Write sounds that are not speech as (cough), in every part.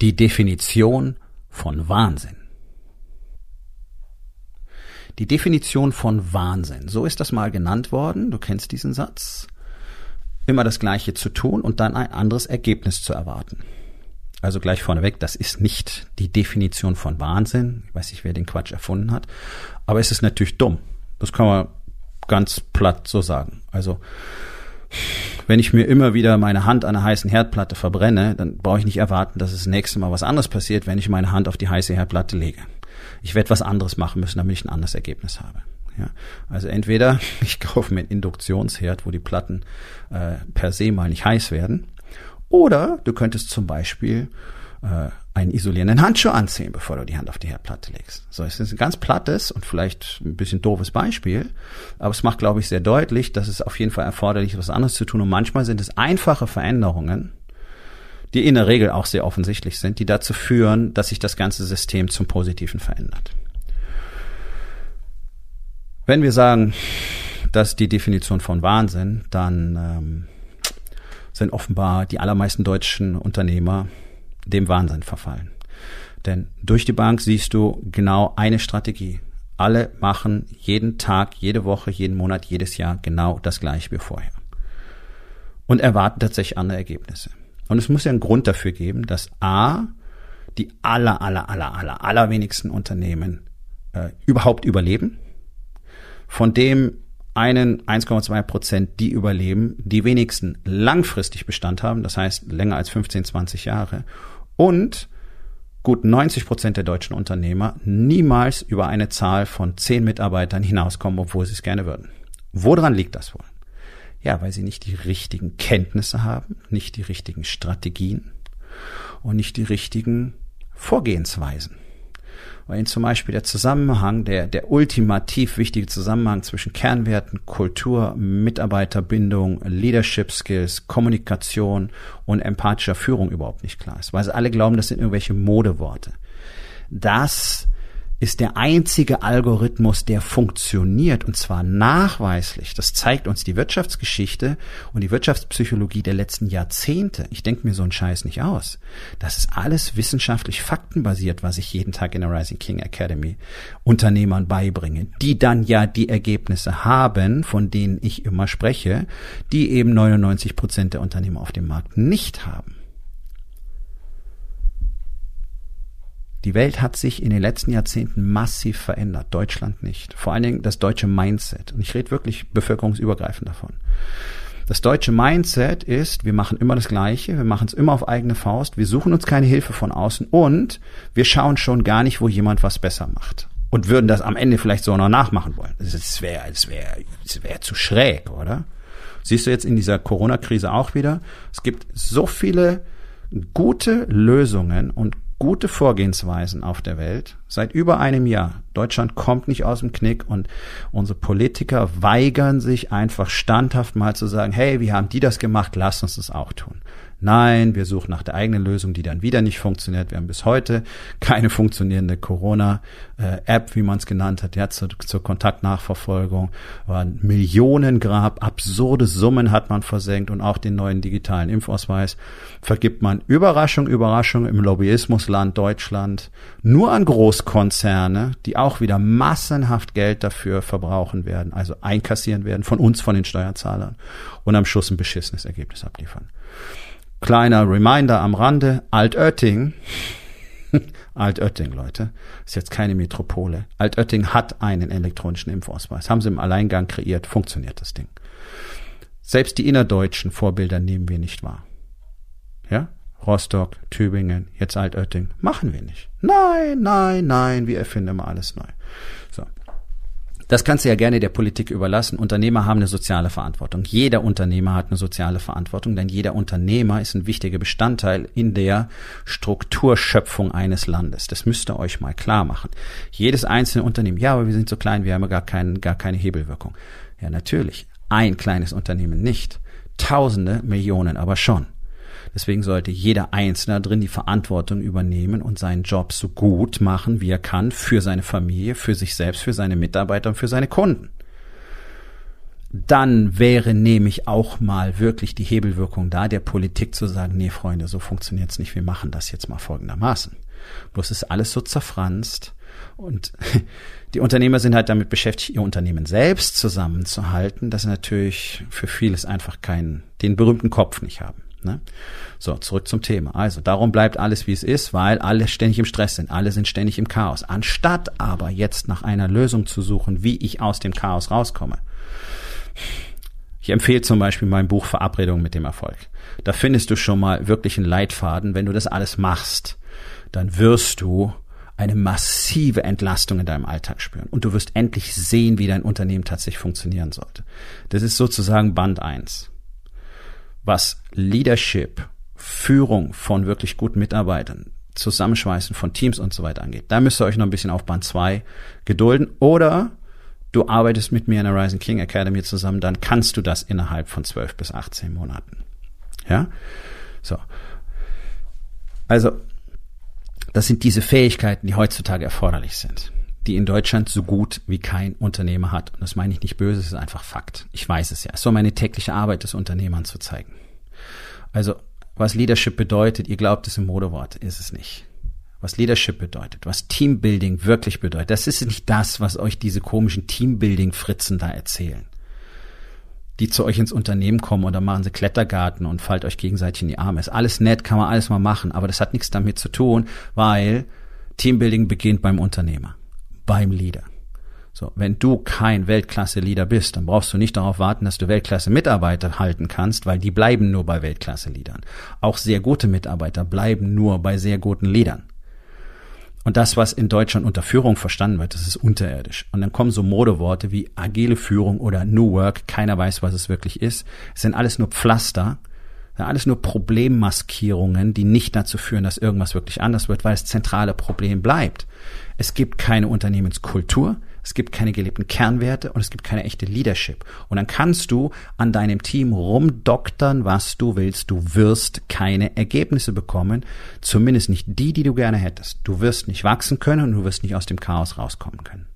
Die Definition von Wahnsinn. Die Definition von Wahnsinn. So ist das mal genannt worden. Du kennst diesen Satz. Immer das Gleiche zu tun und dann ein anderes Ergebnis zu erwarten. Also gleich vorneweg, das ist nicht die Definition von Wahnsinn. Ich weiß nicht, wer den Quatsch erfunden hat. Aber es ist natürlich dumm. Das kann man ganz platt so sagen. Also, wenn ich mir immer wieder meine Hand an einer heißen Herdplatte verbrenne, dann brauche ich nicht erwarten, dass es das nächste Mal was anderes passiert, wenn ich meine Hand auf die heiße Herdplatte lege. Ich werde was anderes machen müssen, damit ich ein anderes Ergebnis habe. Ja, also entweder (laughs) ich kaufe mir einen Induktionsherd, wo die Platten äh, per se mal nicht heiß werden, oder du könntest zum Beispiel äh, einen isolierenden Handschuh anziehen, bevor du die Hand auf die Herdplatte legst. So, es ist ein ganz plattes und vielleicht ein bisschen doofes Beispiel, aber es macht, glaube ich, sehr deutlich, dass es auf jeden Fall erforderlich ist, was anderes zu tun. Und manchmal sind es einfache Veränderungen, die in der Regel auch sehr offensichtlich sind, die dazu führen, dass sich das ganze System zum Positiven verändert. Wenn wir sagen, dass die Definition von Wahnsinn, dann ähm, sind offenbar die allermeisten deutschen Unternehmer dem Wahnsinn verfallen. Denn durch die Bank siehst du genau eine Strategie. Alle machen jeden Tag, jede Woche, jeden Monat, jedes Jahr genau das gleiche wie vorher. Und erwarten tatsächlich andere Ergebnisse. Und es muss ja einen Grund dafür geben, dass A, die aller, aller, aller, aller, allerwenigsten Unternehmen äh, überhaupt überleben. Von dem einen 1,2 Prozent, die überleben, die wenigsten langfristig Bestand haben, das heißt länger als 15, 20 Jahre und gut 90 Prozent der deutschen Unternehmer niemals über eine Zahl von 10 Mitarbeitern hinauskommen, obwohl sie es gerne würden. Woran liegt das wohl? Ja, weil sie nicht die richtigen Kenntnisse haben, nicht die richtigen Strategien und nicht die richtigen Vorgehensweisen weil zum Beispiel der Zusammenhang, der, der ultimativ wichtige Zusammenhang zwischen Kernwerten, Kultur, Mitarbeiterbindung, Leadership Skills, Kommunikation und empathischer Führung überhaupt nicht klar ist, weil sie alle glauben, das sind irgendwelche Modeworte. Das ist der einzige Algorithmus, der funktioniert und zwar nachweislich. Das zeigt uns die Wirtschaftsgeschichte und die Wirtschaftspsychologie der letzten Jahrzehnte. Ich denke mir so einen Scheiß nicht aus. Das ist alles wissenschaftlich faktenbasiert, was ich jeden Tag in der Rising King Academy Unternehmern beibringe, die dann ja die Ergebnisse haben, von denen ich immer spreche, die eben 99 Prozent der Unternehmer auf dem Markt nicht haben. Die Welt hat sich in den letzten Jahrzehnten massiv verändert, Deutschland nicht. Vor allen Dingen das deutsche Mindset. Und ich rede wirklich bevölkerungsübergreifend davon. Das deutsche Mindset ist, wir machen immer das Gleiche, wir machen es immer auf eigene Faust, wir suchen uns keine Hilfe von außen und wir schauen schon gar nicht, wo jemand was besser macht. Und würden das am Ende vielleicht so noch nachmachen wollen. Das wäre das wäre, das wäre zu schräg, oder? Siehst du jetzt in dieser Corona-Krise auch wieder? Es gibt so viele gute Lösungen und gute Vorgehensweisen auf der Welt seit über einem Jahr. Deutschland kommt nicht aus dem Knick und unsere Politiker weigern sich einfach standhaft mal zu sagen, hey, wie haben die das gemacht? Lass uns das auch tun. Nein, wir suchen nach der eigenen Lösung, die dann wieder nicht funktioniert. Wir haben bis heute keine funktionierende Corona-App, wie man es genannt hat, ja, zur, zur Kontaktnachverfolgung. War ein Millionengrab, absurde Summen hat man versenkt und auch den neuen digitalen Impfausweis vergibt man Überraschung, Überraschung im Lobbyismusland Deutschland nur an Großkonzerne, die auch wieder massenhaft Geld dafür verbrauchen werden, also einkassieren werden von uns, von den Steuerzahlern und am Schluss ein beschissenes Ergebnis abliefern. Kleiner Reminder am Rande, Altötting, (laughs) Altötting, Leute, ist jetzt keine Metropole. Altötting hat einen elektronischen Impfausweis. Haben sie im Alleingang kreiert, funktioniert das Ding. Selbst die innerdeutschen Vorbilder nehmen wir nicht wahr. Ja? Rostock, Tübingen, jetzt Altötting. Machen wir nicht. Nein, nein, nein, wir erfinden immer alles neu. So. Das kannst du ja gerne der Politik überlassen. Unternehmer haben eine soziale Verantwortung. Jeder Unternehmer hat eine soziale Verantwortung, denn jeder Unternehmer ist ein wichtiger Bestandteil in der Strukturschöpfung eines Landes. Das müsst ihr euch mal klar machen. Jedes einzelne Unternehmen, ja, aber wir sind so klein, wir haben gar, keinen, gar keine Hebelwirkung. Ja, natürlich. Ein kleines Unternehmen nicht. Tausende, Millionen aber schon. Deswegen sollte jeder Einzelne drin die Verantwortung übernehmen und seinen Job so gut machen, wie er kann, für seine Familie, für sich selbst, für seine Mitarbeiter und für seine Kunden. dann wäre nämlich auch mal wirklich die Hebelwirkung da, der Politik zu sagen, nee, Freunde, so funktioniert's nicht, wir machen das jetzt mal folgendermaßen. Bloß ist alles so zerfranst und (laughs) die Unternehmer sind halt damit beschäftigt, ihr Unternehmen selbst zusammenzuhalten, dass sie natürlich für vieles einfach keinen, den berühmten Kopf nicht haben. Ne? So, zurück zum Thema. Also, darum bleibt alles wie es ist, weil alle ständig im Stress sind, alle sind ständig im Chaos. Anstatt aber jetzt nach einer Lösung zu suchen, wie ich aus dem Chaos rauskomme. Ich empfehle zum Beispiel mein Buch Verabredung mit dem Erfolg. Da findest du schon mal wirklich einen Leitfaden. Wenn du das alles machst, dann wirst du eine massive Entlastung in deinem Alltag spüren. Und du wirst endlich sehen, wie dein Unternehmen tatsächlich funktionieren sollte. Das ist sozusagen Band eins was Leadership, Führung von wirklich guten Mitarbeitern, Zusammenschweißen von Teams und so weiter angeht. Da müsst ihr euch noch ein bisschen auf Band 2 gedulden. Oder du arbeitest mit mir in der Rising King Academy zusammen, dann kannst du das innerhalb von 12 bis 18 Monaten. Ja? So. Also, das sind diese Fähigkeiten, die heutzutage erforderlich sind, die in Deutschland so gut wie kein Unternehmer hat. Und das meine ich nicht böse, es ist einfach Fakt. Ich weiß es ja. Es soll meine tägliche Arbeit des Unternehmern zu zeigen. Also, was Leadership bedeutet, ihr glaubt es im Modewort, ist es nicht. Was Leadership bedeutet, was Teambuilding wirklich bedeutet, das ist nicht das, was euch diese komischen Teambuilding-Fritzen da erzählen. Die zu euch ins Unternehmen kommen oder machen sie Klettergarten und fallt euch gegenseitig in die Arme. Ist alles nett, kann man alles mal machen, aber das hat nichts damit zu tun, weil Teambuilding beginnt beim Unternehmer, beim Leader. So, wenn du kein Weltklasse-Leader bist, dann brauchst du nicht darauf warten, dass du Weltklasse-Mitarbeiter halten kannst, weil die bleiben nur bei Weltklasse-Leadern. Auch sehr gute Mitarbeiter bleiben nur bei sehr guten Leadern. Und das, was in Deutschland unter Führung verstanden wird, das ist unterirdisch. Und dann kommen so Modeworte wie agile Führung oder New Work. Keiner weiß, was es wirklich ist. Es sind alles nur Pflaster, alles nur Problemmaskierungen, die nicht dazu führen, dass irgendwas wirklich anders wird, weil das zentrale Problem bleibt. Es gibt keine Unternehmenskultur, es gibt keine gelebten Kernwerte und es gibt keine echte Leadership. Und dann kannst du an deinem Team rumdoktern, was du willst. Du wirst keine Ergebnisse bekommen, zumindest nicht die, die du gerne hättest. Du wirst nicht wachsen können und du wirst nicht aus dem Chaos rauskommen können.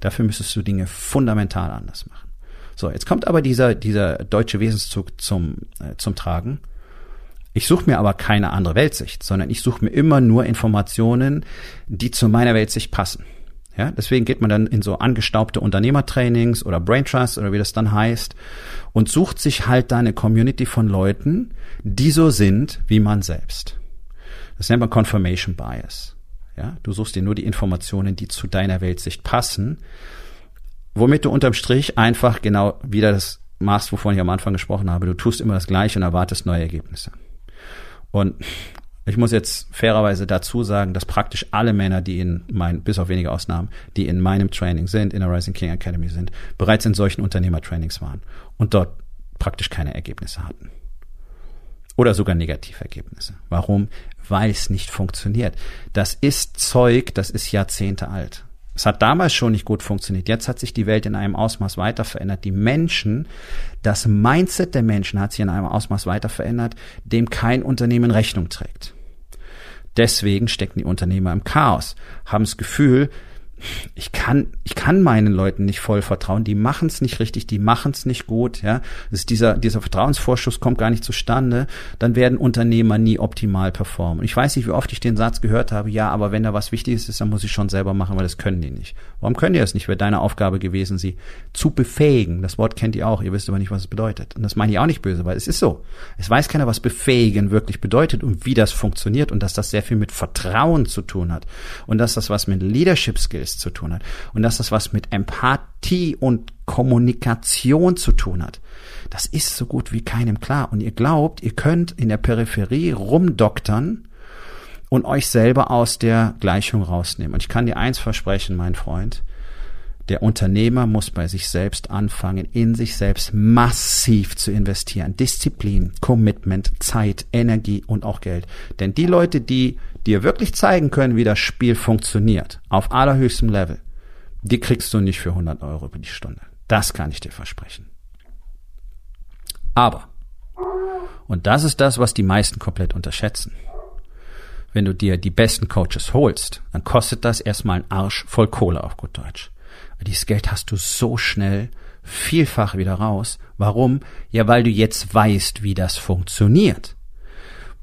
Dafür müsstest du Dinge fundamental anders machen. So, jetzt kommt aber dieser, dieser deutsche Wesenszug zum, äh, zum Tragen. Ich suche mir aber keine andere Weltsicht, sondern ich suche mir immer nur Informationen, die zu meiner Weltsicht passen. Ja, deswegen geht man dann in so angestaubte Unternehmertrainings oder Brain Trust oder wie das dann heißt und sucht sich halt da eine Community von Leuten, die so sind wie man selbst. Das nennt man Confirmation Bias. Ja, du suchst dir nur die Informationen, die zu deiner Weltsicht passen, womit du unterm Strich einfach genau wieder das machst, wovon ich am Anfang gesprochen habe. Du tust immer das Gleiche und erwartest neue Ergebnisse. Und ich muss jetzt fairerweise dazu sagen, dass praktisch alle Männer, die in mein, bis auf wenige Ausnahmen, die in meinem Training sind, in der Rising King Academy sind, bereits in solchen Unternehmertrainings waren und dort praktisch keine Ergebnisse hatten. Oder sogar Negativergebnisse. Warum? Weil es nicht funktioniert. Das ist Zeug, das ist Jahrzehnte alt. Es hat damals schon nicht gut funktioniert. Jetzt hat sich die Welt in einem Ausmaß weiter verändert. Die Menschen, das Mindset der Menschen hat sich in einem Ausmaß weiter verändert, dem kein Unternehmen Rechnung trägt. Deswegen stecken die Unternehmer im Chaos, haben das Gefühl, ich kann, ich kann meinen Leuten nicht voll vertrauen. Die machen es nicht richtig, die machen es nicht gut. Ja, ist dieser dieser Vertrauensvorschuss kommt gar nicht zustande. Dann werden Unternehmer nie optimal performen. Ich weiß nicht, wie oft ich den Satz gehört habe. Ja, aber wenn da was Wichtiges ist, dann muss ich schon selber machen, weil das können die nicht. Warum können die das nicht? Wäre deine Aufgabe gewesen, sie zu befähigen. Das Wort kennt ihr auch. Ihr wisst aber nicht, was es bedeutet. Und das meine ich auch nicht böse, weil es ist so. Es weiß keiner, was befähigen wirklich bedeutet und wie das funktioniert und dass das sehr viel mit Vertrauen zu tun hat und dass das was mit Leadership Skills Business zu tun hat und dass das was mit Empathie und Kommunikation zu tun hat. Das ist so gut wie keinem klar. Und ihr glaubt, ihr könnt in der Peripherie rumdoktern und euch selber aus der Gleichung rausnehmen. Und ich kann dir eins versprechen, mein Freund. Der Unternehmer muss bei sich selbst anfangen, in sich selbst massiv zu investieren. Disziplin, Commitment, Zeit, Energie und auch Geld. Denn die Leute, die dir wirklich zeigen können, wie das Spiel funktioniert, auf allerhöchstem Level, die kriegst du nicht für 100 Euro über die Stunde. Das kann ich dir versprechen. Aber, und das ist das, was die meisten komplett unterschätzen, wenn du dir die besten Coaches holst, dann kostet das erstmal ein Arsch voll Kohle auf gut Deutsch. Dieses Geld hast du so schnell vielfach wieder raus. Warum? Ja, weil du jetzt weißt, wie das funktioniert.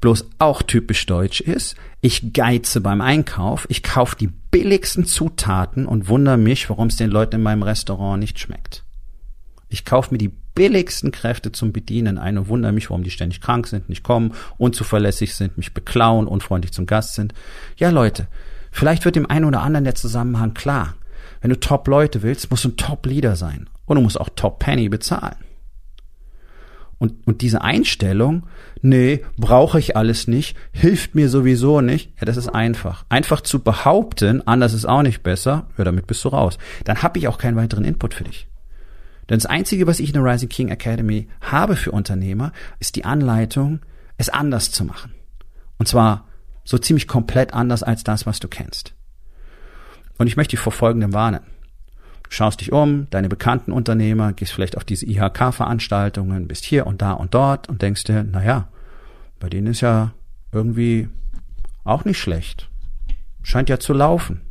Bloß auch typisch deutsch ist, ich geize beim Einkauf, ich kaufe die billigsten Zutaten und wundere mich, warum es den Leuten in meinem Restaurant nicht schmeckt. Ich kaufe mir die billigsten Kräfte zum Bedienen ein und wundere mich, warum die ständig krank sind, nicht kommen, unzuverlässig sind, mich beklauen, unfreundlich zum Gast sind. Ja, Leute, vielleicht wird dem einen oder anderen der Zusammenhang klar. Wenn du Top-Leute willst, musst du ein Top-Leader sein. Und du musst auch Top-Penny bezahlen. Und, und diese Einstellung, nee, brauche ich alles nicht, hilft mir sowieso nicht, ja, das ist einfach. Einfach zu behaupten, anders ist auch nicht besser, ja, damit bist du raus. Dann habe ich auch keinen weiteren Input für dich. Denn das Einzige, was ich in der Rising King Academy habe für Unternehmer, ist die Anleitung, es anders zu machen. Und zwar so ziemlich komplett anders als das, was du kennst. Und ich möchte dich vor Folgendem warnen. Du schaust dich um, deine bekannten Unternehmer, gehst vielleicht auf diese IHK-Veranstaltungen, bist hier und da und dort und denkst dir, na ja, bei denen ist ja irgendwie auch nicht schlecht. Scheint ja zu laufen.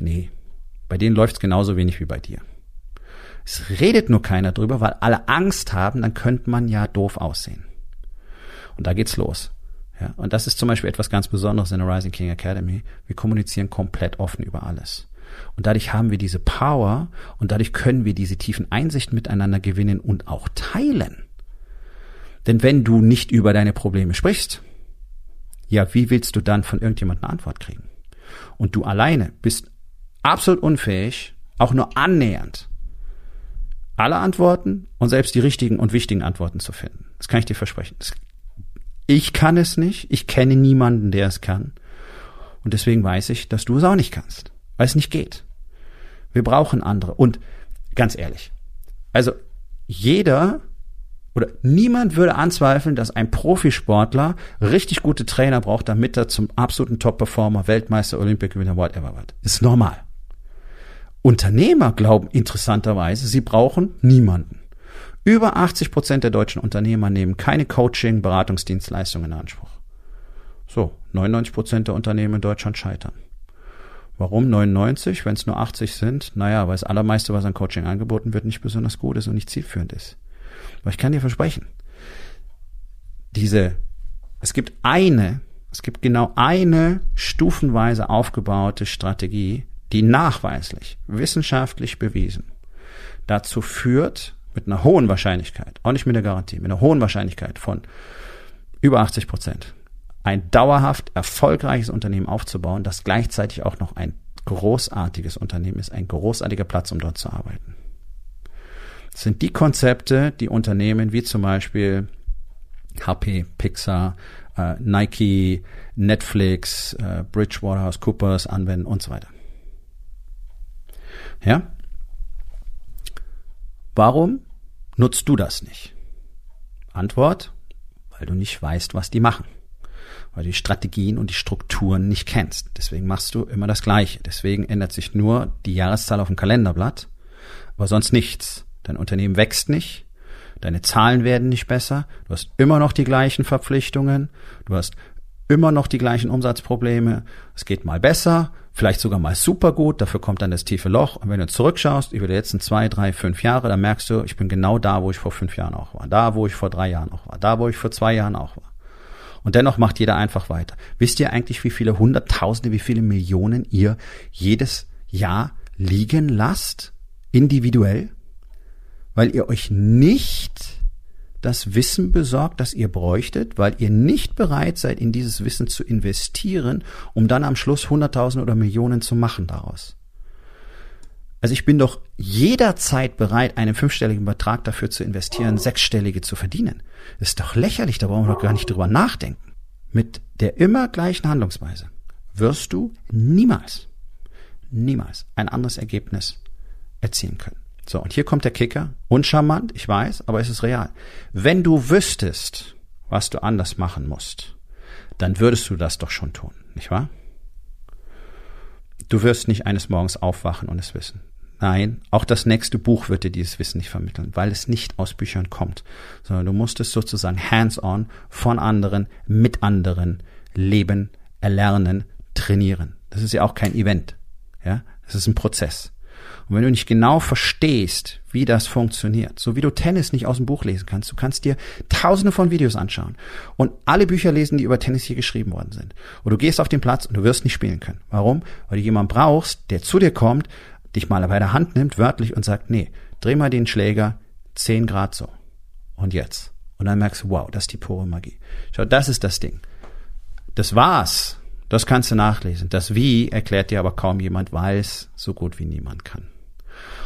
Nee, bei denen läuft's genauso wenig wie bei dir. Es redet nur keiner drüber, weil alle Angst haben, dann könnte man ja doof aussehen. Und da geht's los. Ja, und das ist zum Beispiel etwas ganz Besonderes in der Rising King Academy. Wir kommunizieren komplett offen über alles. Und dadurch haben wir diese Power und dadurch können wir diese tiefen Einsichten miteinander gewinnen und auch teilen. Denn wenn du nicht über deine Probleme sprichst, ja, wie willst du dann von irgendjemandem eine Antwort kriegen? Und du alleine bist absolut unfähig, auch nur annähernd alle Antworten und selbst die richtigen und wichtigen Antworten zu finden. Das kann ich dir versprechen. Ich kann es nicht. Ich kenne niemanden, der es kann. Und deswegen weiß ich, dass du es auch nicht kannst, weil es nicht geht. Wir brauchen andere. Und ganz ehrlich, also jeder oder niemand würde anzweifeln, dass ein Profisportler richtig gute Trainer braucht, damit er zum absoluten Top-Performer, Weltmeister, Olympic-Gewinner, whatever wird. Ist normal. Unternehmer glauben interessanterweise, sie brauchen niemanden. Über 80 Prozent der deutschen Unternehmer nehmen keine Coaching, Beratungsdienstleistungen in Anspruch. So, 99 Prozent der Unternehmen in Deutschland scheitern. Warum 99, wenn es nur 80 sind? Naja, weil das allermeiste, was an Coaching angeboten wird, nicht besonders gut ist und nicht zielführend ist. Aber ich kann dir versprechen, diese, es gibt eine, es gibt genau eine stufenweise aufgebaute Strategie, die nachweislich, wissenschaftlich bewiesen dazu führt, mit einer hohen Wahrscheinlichkeit, auch nicht mit der Garantie, mit einer hohen Wahrscheinlichkeit von über 80 Prozent, ein dauerhaft erfolgreiches Unternehmen aufzubauen, das gleichzeitig auch noch ein großartiges Unternehmen ist, ein großartiger Platz, um dort zu arbeiten. Das sind die Konzepte, die Unternehmen wie zum Beispiel HP, Pixar, äh, Nike, Netflix, äh, Bridgewater Coopers anwenden und so weiter. Ja? Warum nutzt du das nicht? Antwort, weil du nicht weißt, was die machen. Weil du die Strategien und die Strukturen nicht kennst. Deswegen machst du immer das Gleiche. Deswegen ändert sich nur die Jahreszahl auf dem Kalenderblatt, aber sonst nichts. Dein Unternehmen wächst nicht, deine Zahlen werden nicht besser, du hast immer noch die gleichen Verpflichtungen, du hast immer noch die gleichen Umsatzprobleme. Es geht mal besser, vielleicht sogar mal super gut, dafür kommt dann das tiefe Loch. Und wenn du zurückschaust über die letzten zwei, drei, fünf Jahre, dann merkst du, ich bin genau da, wo ich vor fünf Jahren auch war, da, wo ich vor drei Jahren auch war, da, wo ich vor zwei Jahren auch war. Und dennoch macht jeder einfach weiter. Wisst ihr eigentlich, wie viele Hunderttausende, wie viele Millionen ihr jedes Jahr liegen lasst? Individuell? Weil ihr euch nicht das Wissen besorgt, das ihr bräuchtet, weil ihr nicht bereit seid, in dieses Wissen zu investieren, um dann am Schluss Hunderttausend oder Millionen zu machen daraus. Also ich bin doch jederzeit bereit, einen fünfstelligen Betrag dafür zu investieren, sechsstellige zu verdienen. Das ist doch lächerlich, da brauchen wir doch gar nicht drüber nachdenken. Mit der immer gleichen Handlungsweise wirst du niemals, niemals ein anderes Ergebnis erzielen können. So, und hier kommt der Kicker. Uncharmant, ich weiß, aber es ist real. Wenn du wüsstest, was du anders machen musst, dann würdest du das doch schon tun, nicht wahr? Du wirst nicht eines Morgens aufwachen und es wissen. Nein, auch das nächste Buch wird dir dieses Wissen nicht vermitteln, weil es nicht aus Büchern kommt, sondern du musst es sozusagen hands-on von anderen, mit anderen leben, erlernen, trainieren. Das ist ja auch kein Event. Ja, das ist ein Prozess. Und wenn du nicht genau verstehst, wie das funktioniert, so wie du Tennis nicht aus dem Buch lesen kannst, du kannst dir tausende von Videos anschauen und alle Bücher lesen, die über Tennis hier geschrieben worden sind. Und du gehst auf den Platz und du wirst nicht spielen können. Warum? Weil du jemanden brauchst, der zu dir kommt, dich mal bei der Hand nimmt, wörtlich und sagt, nee, dreh mal den Schläger zehn Grad so. Und jetzt. Und dann merkst du, wow, das ist die pure Magie. Schau, das ist das Ding. Das war's. Das kannst du nachlesen. Das Wie erklärt dir aber kaum jemand, weil es so gut wie niemand kann.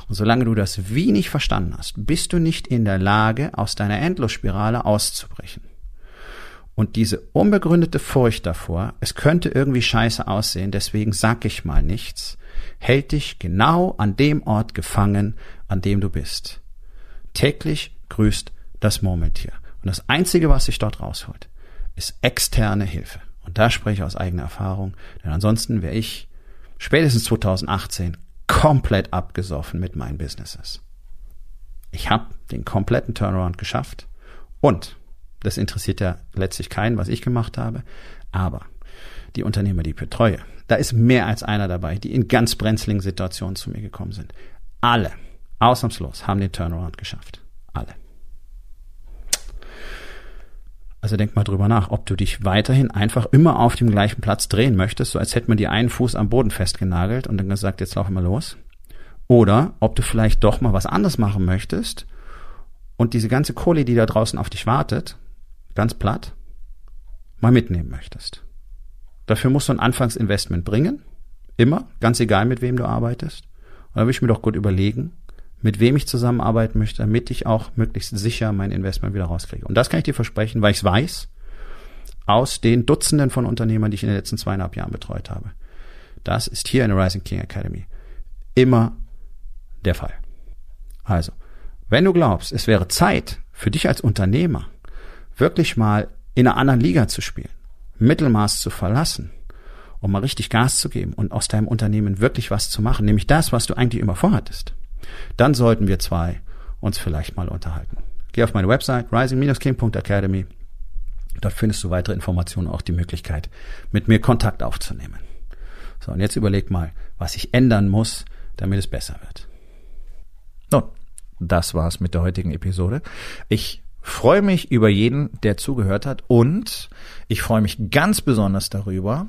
Und solange du das Wie nicht verstanden hast, bist du nicht in der Lage, aus deiner Endlosspirale auszubrechen. Und diese unbegründete Furcht davor, es könnte irgendwie scheiße aussehen, deswegen sag ich mal nichts, hält dich genau an dem Ort gefangen, an dem du bist. Täglich grüßt das Murmeltier. Und das Einzige, was sich dort rausholt, ist externe Hilfe. Und da spreche ich aus eigener Erfahrung, denn ansonsten wäre ich spätestens 2018 komplett abgesoffen mit meinen Businesses. Ich habe den kompletten Turnaround geschafft und das interessiert ja letztlich keinen, was ich gemacht habe, aber die Unternehmer, die ich betreue, da ist mehr als einer dabei, die in ganz brenzligen Situationen zu mir gekommen sind. Alle, ausnahmslos, haben den Turnaround geschafft. Alle. Also denk mal drüber nach, ob du dich weiterhin einfach immer auf dem gleichen Platz drehen möchtest, so als hätte man dir einen Fuß am Boden festgenagelt und dann gesagt, jetzt lauf mal los. Oder ob du vielleicht doch mal was anderes machen möchtest und diese ganze Kohle, die da draußen auf dich wartet, ganz platt, mal mitnehmen möchtest. Dafür musst du ein Anfangsinvestment bringen, immer, ganz egal mit wem du arbeitest. Und da will ich mir doch gut überlegen, mit wem ich zusammenarbeiten möchte, damit ich auch möglichst sicher mein Investment wieder rauskriege. Und das kann ich dir versprechen, weil ich es weiß, aus den Dutzenden von Unternehmern, die ich in den letzten zweieinhalb Jahren betreut habe. Das ist hier in der Rising King Academy immer der Fall. Also, wenn du glaubst, es wäre Zeit für dich als Unternehmer, wirklich mal in einer anderen Liga zu spielen, Mittelmaß zu verlassen, um mal richtig Gas zu geben und aus deinem Unternehmen wirklich was zu machen, nämlich das, was du eigentlich immer vorhattest, dann sollten wir zwei uns vielleicht mal unterhalten. Geh auf meine Website rising-king.academy. Dort findest du weitere Informationen, auch die Möglichkeit, mit mir Kontakt aufzunehmen. So, und jetzt überleg mal, was ich ändern muss, damit es besser wird. Nun, das war's mit der heutigen Episode. Ich freue mich über jeden, der zugehört hat und ich freue mich ganz besonders darüber,